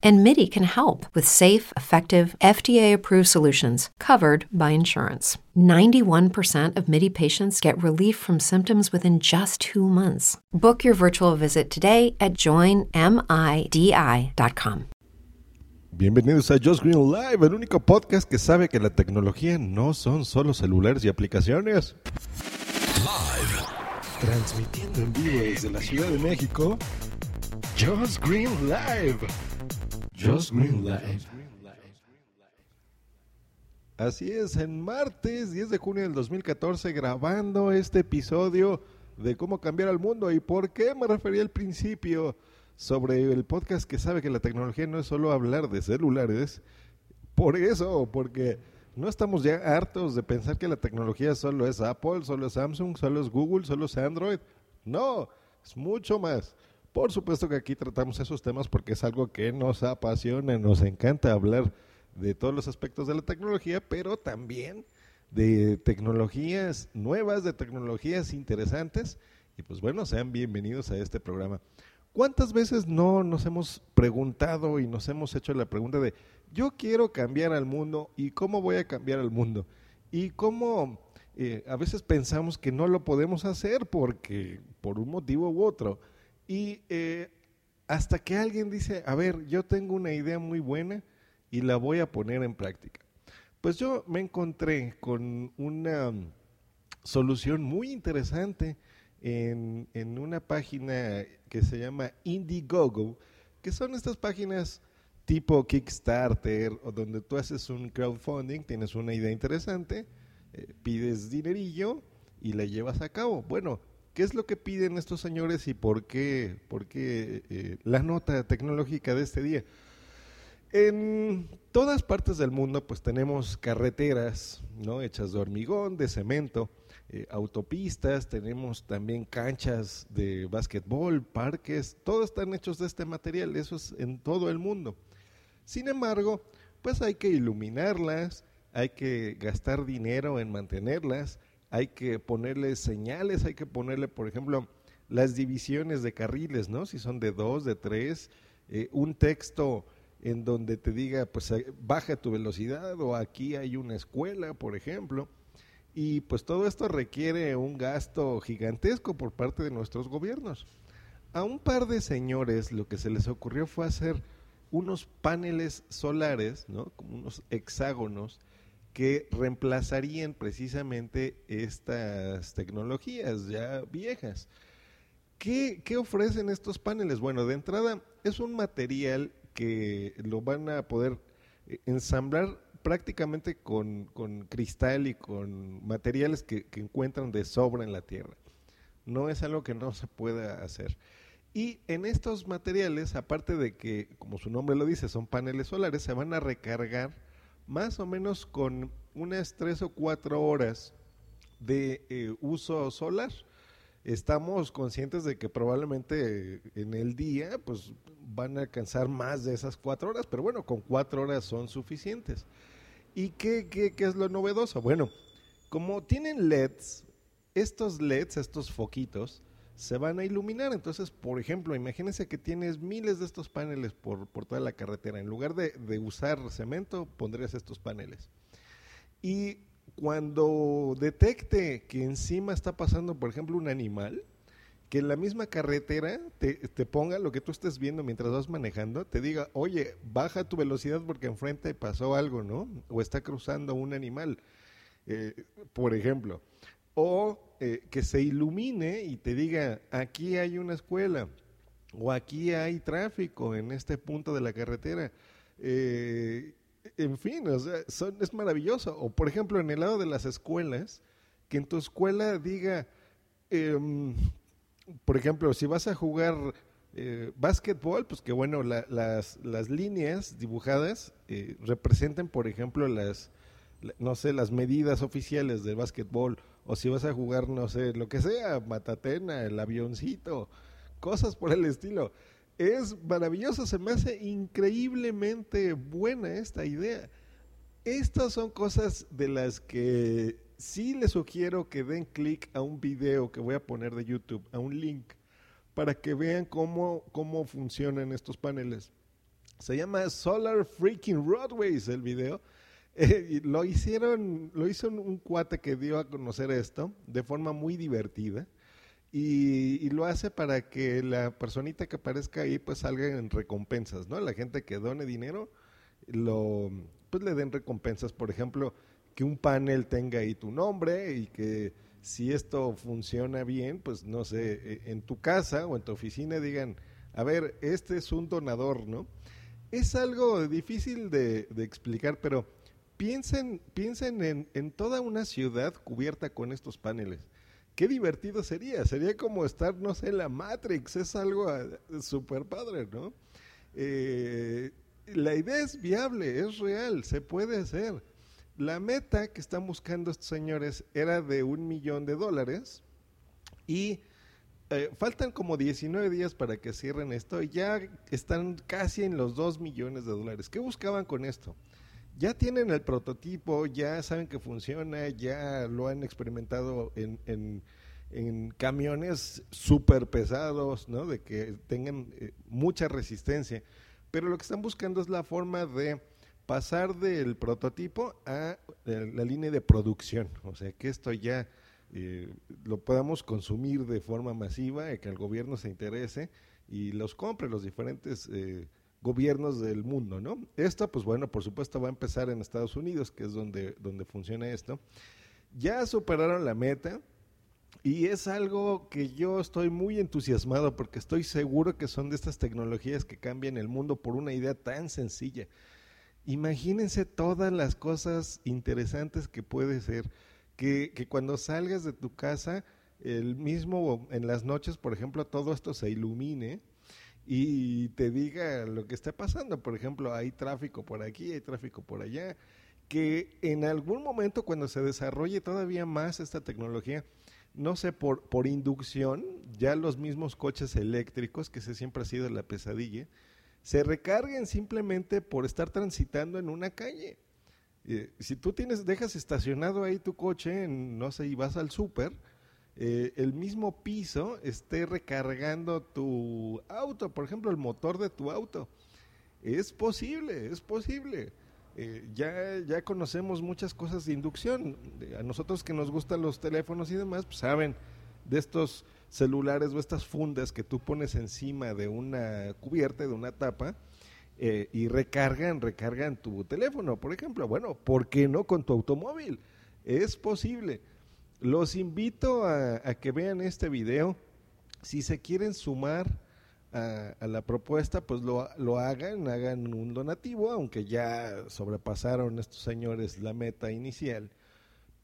And MIDI can help with safe, effective, FDA approved solutions covered by insurance. 91% of MIDI patients get relief from symptoms within just two months. Book your virtual visit today at joinmidi.com. Bienvenidos a Just Green Live, el único podcast que sabe que la tecnología no son solo celulares y aplicaciones. Live. Transmitiendo en vivo desde la Ciudad de México, Just Green Live. Just Green Live. Así es, en martes 10 de junio del 2014 grabando este episodio de cómo cambiar al mundo y por qué me refería al principio sobre el podcast que sabe que la tecnología no es solo hablar de celulares. Por eso, porque no estamos ya hartos de pensar que la tecnología solo es Apple, solo es Samsung, solo es Google, solo es Android. No, es mucho más. Por supuesto que aquí tratamos esos temas porque es algo que nos apasiona, nos encanta hablar de todos los aspectos de la tecnología, pero también de tecnologías nuevas, de tecnologías interesantes. Y pues bueno, sean bienvenidos a este programa. ¿Cuántas veces no nos hemos preguntado y nos hemos hecho la pregunta de, yo quiero cambiar al mundo y cómo voy a cambiar al mundo? Y cómo eh, a veces pensamos que no lo podemos hacer porque por un motivo u otro. Y eh, hasta que alguien dice, a ver, yo tengo una idea muy buena y la voy a poner en práctica. Pues yo me encontré con una solución muy interesante en, en una página que se llama Indiegogo, que son estas páginas tipo Kickstarter o donde tú haces un crowdfunding, tienes una idea interesante, eh, pides dinerillo y la llevas a cabo. Bueno, ¿qué es lo que piden estos señores y por qué, por qué eh, la nota tecnológica de este día? En todas partes del mundo pues tenemos carreteras, ¿no? Hechas de hormigón, de cemento, eh, autopistas, tenemos también canchas de básquetbol, parques, todos están hechos de este material, eso es en todo el mundo. Sin embargo, pues hay que iluminarlas, hay que gastar dinero en mantenerlas, hay que ponerle señales, hay que ponerle, por ejemplo, las divisiones de carriles, ¿no? Si son de dos, de tres, eh, un texto en donde te diga, pues eh, baja tu velocidad o aquí hay una escuela, por ejemplo. Y pues todo esto requiere un gasto gigantesco por parte de nuestros gobiernos. A un par de señores lo que se les ocurrió fue hacer unos paneles solares, ¿no? Como unos hexágonos que reemplazarían precisamente estas tecnologías ya viejas. ¿Qué, ¿Qué, ofrecen estos paneles? Bueno, de entrada es un material que lo van a poder eh, ensamblar prácticamente con, cristal y con materiales que, encuentran de sobra en la Tierra. No es algo que no se pueda hacer. Y en estos materiales, aparte de que, como su nombre lo dice, son paneles solares, se van a recargar más o menos con unas tres o cuatro horas de eh, uso solar estamos conscientes de que probablemente en el día pues van a alcanzar más de esas cuatro horas, pero bueno, con cuatro horas son suficientes. ¿Y qué, qué, qué es lo novedoso? Bueno, como tienen LEDs, estos LEDs, estos foquitos, se van a iluminar. Entonces, por ejemplo, imagínense que tienes miles de estos paneles por, por toda la carretera. En lugar de, de usar cemento, pondrías estos paneles. Y cuando detecte que encima está pasando, por ejemplo, un animal, que en la misma carretera te, ponga lo que tú estés viendo mientras vas manejando, te diga, oye, baja tu velocidad porque enfrente pasó algo, ¿no? O está cruzando un animal, eh, por ejemplo. O eh, que se ilumine y te diga, aquí hay una escuela, o aquí hay tráfico en este punto de la carretera. Eh, en fin, o sea, es maravilloso. O por ejemplo, en el lado de las escuelas, que en tu escuela diga, em, por ejemplo, si vas a jugar eh, básquetbol, pues que bueno, las, las, líneas dibujadas eh, representen, por ejemplo, las, no sé, las medidas oficiales del básquetbol, o si vas a jugar, no sé, lo que sea, matatena, el avioncito, cosas por el estilo Es maravilloso, se me hace increíblemente buena esta idea. Estas son cosas de las que sí les sugiero que den clic a un video que voy a poner de YouTube, a un link, para que vean cómo, cómo funcionan estos paneles. Se llama Solar Freaking Roadways el video. Lo hicieron, lo hizo un, cuate que dio a conocer esto de forma muy divertida. Y, lo hace para que la personita que aparezca ahí pues salga en recompensas, ¿no? La gente que done dinero, lo, pues le den recompensas, por ejemplo, que un panel tenga ahí tu nombre y que si esto funciona bien, pues no sé, e, en tu casa o en tu oficina digan, a ver, este es un donador, ¿no? Es algo difícil de, explicar, pero piensen, piensen en, toda una ciudad cubierta con estos paneles. Qué divertido sería, sería como estar, no sé, en la Matrix, es algo ah, súper padre, ¿no? Eh, la idea es viable, es real, se puede hacer. La meta que están buscando estos señores era de un millón de dólares y eh, faltan como 19 días para que cierren esto y ya están casi en los 2 millones de dólares. ¿Qué buscaban con esto? Ya tienen el prototipo, ya saben que funciona, ya lo han experimentado en, camiones súper pesados, ¿no? De que tengan eh, mucha resistencia. Pero lo que están buscando es la forma de pasar del prototipo a eh, la línea de producción. O sea, que esto ya eh, lo podamos consumir de forma masiva, y que el gobierno se interese y los compre los diferentes eh, gobiernos del mundo, ¿no? Esto, pues bueno, por supuesto va a empezar en Estados Unidos, que es donde, donde funciona esto. Ya superaron la meta y es algo que yo estoy muy entusiasmado porque estoy seguro que son de estas tecnologías que cambian el mundo por una idea tan sencilla. Imagínense todas las cosas interesantes que puede ser que, que cuando salgas de tu casa, el mismo en las noches, por ejemplo, todo esto se ilumine y te diga lo que está pasando. Por ejemplo, hay tráfico por aquí, hay tráfico por allá. Que en algún momento, cuando se desarrolle todavía más esta tecnología, no sé, por, por inducción, ya los mismos coches eléctricos, que ese siempre ha sido la pesadilla, se recarguen simplemente por estar transitando en una calle. Eh, si tú tienes, dejas estacionado ahí tu coche, no sé, y vas al súper, eh, el mismo piso esté recargando tu auto, por ejemplo, el motor de tu auto. Es posible, es posible. Eh, ya, ya conocemos muchas cosas de inducción. A nosotros que nos gustan los teléfonos y demás, pues saben de estos celulares o estas fundas que tú pones encima de una cubierta, de una tapa, eh, y recargan, recargan tu teléfono, por ejemplo. Bueno, ¿por qué no con tu automóvil? Es posible. Los invito a, que vean este video. Si se quieren sumar a, la propuesta, pues lo, lo, hagan, hagan un donativo, aunque ya sobrepasaron estos señores la meta inicial.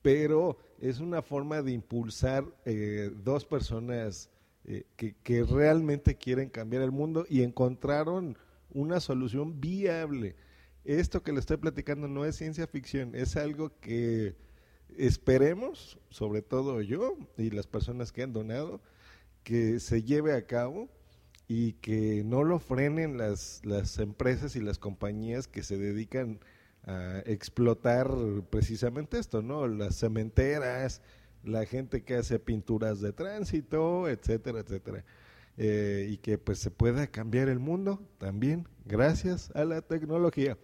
Pero es una forma de impulsar eh, dos personas eh, que, que realmente quieren cambiar el mundo y encontraron una solución viable. Esto que le estoy platicando no es ciencia ficción, es algo que esperemos, sobre todo yo y las personas que han donado, que se lleve a cabo y que no lo frenen las, las empresas y las compañías que se dedican a explotar precisamente esto, ¿no? Las cementeras, la gente que hace pinturas de tránsito, etcétera, etcétera. Eh, y que pues se pueda cambiar el mundo también gracias a la tecnología.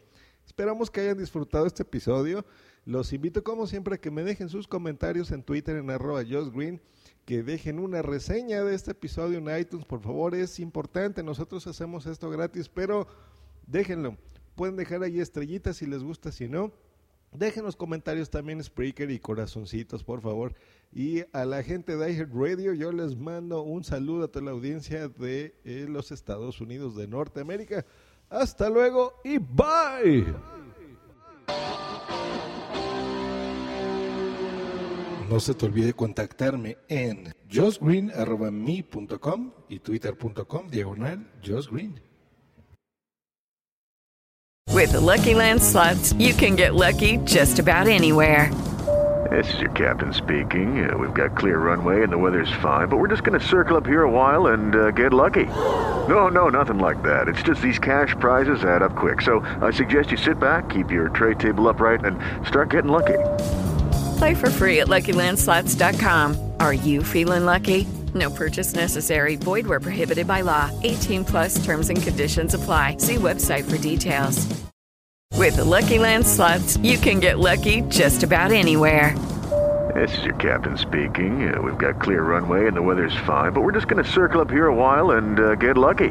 Esperamos que hayan disfrutado este episodio. Los invito como siempre a que me dejen sus comentarios en Twitter en arroba Green, que dejen una reseña de este episodio en iTunes, por favor, es importante, nosotros hacemos esto gratis, pero déjenlo. Pueden dejar ahí estrellitas si les gusta, si no, Dejen los comentarios también Spreaker y corazoncitos, por favor. Y a la gente de iHeartRadio yo les mando un saludo a toda la audiencia de eh, los Estados Unidos de Norteamérica. Hasta luego y bye. No se te olvide contactarme en josgreen.me.com y twitter.com diagonal josgreen. With the Lucky Land slots, you can get lucky just about anywhere. This is your captain speaking. Uh, we've got clear runway and the weather's fine, but we're just going to circle up here a while and uh, get lucky. No, no, nothing like that. It's just these cash prizes add up quick. So I suggest you sit back, keep your tray table upright, and start getting lucky. Play for free at LuckyLandSlots.com. Are you feeling lucky? No purchase necessary. Void where prohibited by law. 18 plus terms and conditions apply. See website for details. With Lucky Land slots, you can get lucky just about anywhere. This is your captain speaking. Uh, we've got clear runway and the weather's fine, but we're just going to circle up here a while and uh, get lucky.